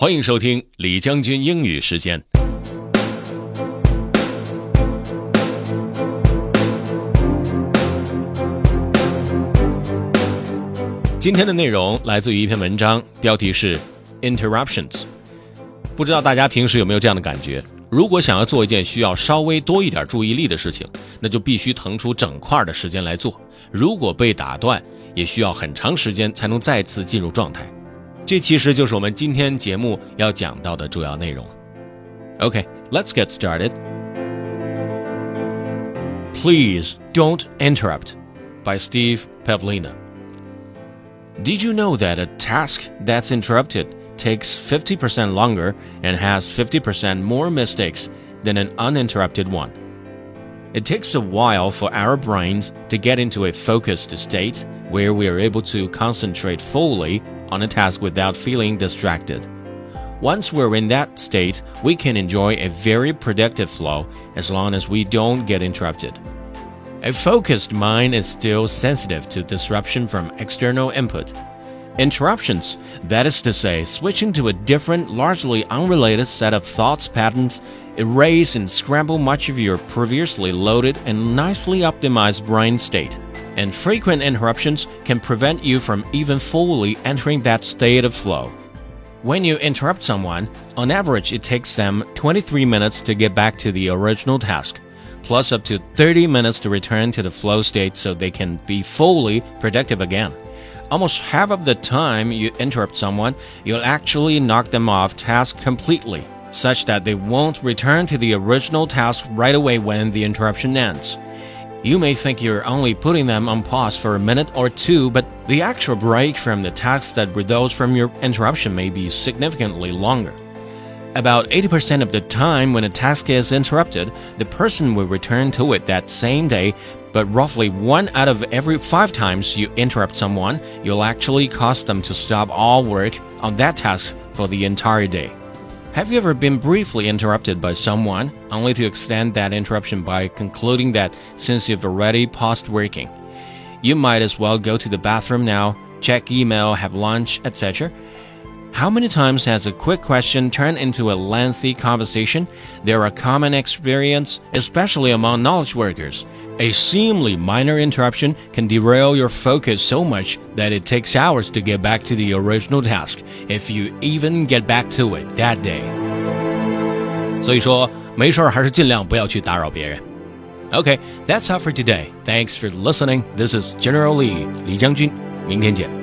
欢迎收听李将军英语时间。今天的内容来自于一篇文章，标题是 “Interruptions”。不知道大家平时有没有这样的感觉？如果想要做一件需要稍微多一点注意力的事情，那就必须腾出整块的时间来做。如果被打断，也需要很长时间才能再次进入状态。这其实就是我们今天节目要讲到的主要内容。Okay, let's get started. Please don't interrupt by Steve Pavlina. Did you know that a task that's interrupted takes 50% longer and has 50% more mistakes than an uninterrupted one? It takes a while for our brains to get into a focused state where we are able to concentrate fully on a task without feeling distracted. Once we're in that state, we can enjoy a very productive flow as long as we don't get interrupted. A focused mind is still sensitive to disruption from external input. Interruptions, that is to say, switching to a different, largely unrelated set of thoughts patterns, erase and scramble much of your previously loaded and nicely optimized brain state and frequent interruptions can prevent you from even fully entering that state of flow. When you interrupt someone, on average it takes them 23 minutes to get back to the original task, plus up to 30 minutes to return to the flow state so they can be fully productive again. Almost half of the time you interrupt someone, you'll actually knock them off task completely, such that they won't return to the original task right away when the interruption ends. You may think you're only putting them on pause for a minute or two, but the actual break from the tasks that results from your interruption may be significantly longer. About 80% of the time when a task is interrupted, the person will return to it that same day, but roughly one out of every five times you interrupt someone, you'll actually cause them to stop all work on that task for the entire day. Have you ever been briefly interrupted by someone, only to extend that interruption by concluding that since you've already paused working, you might as well go to the bathroom now, check email, have lunch, etc.? How many times has a quick question turned into a lengthy conversation? They're a common experience, especially among knowledge workers. A seemingly minor interruption can derail your focus so much that it takes hours to get back to the original task, if you even get back to it that day. 所以说，没事儿还是尽量不要去打扰别人。Okay, that's all for today. Thanks for listening. This is General Lee, 李将军。明天见。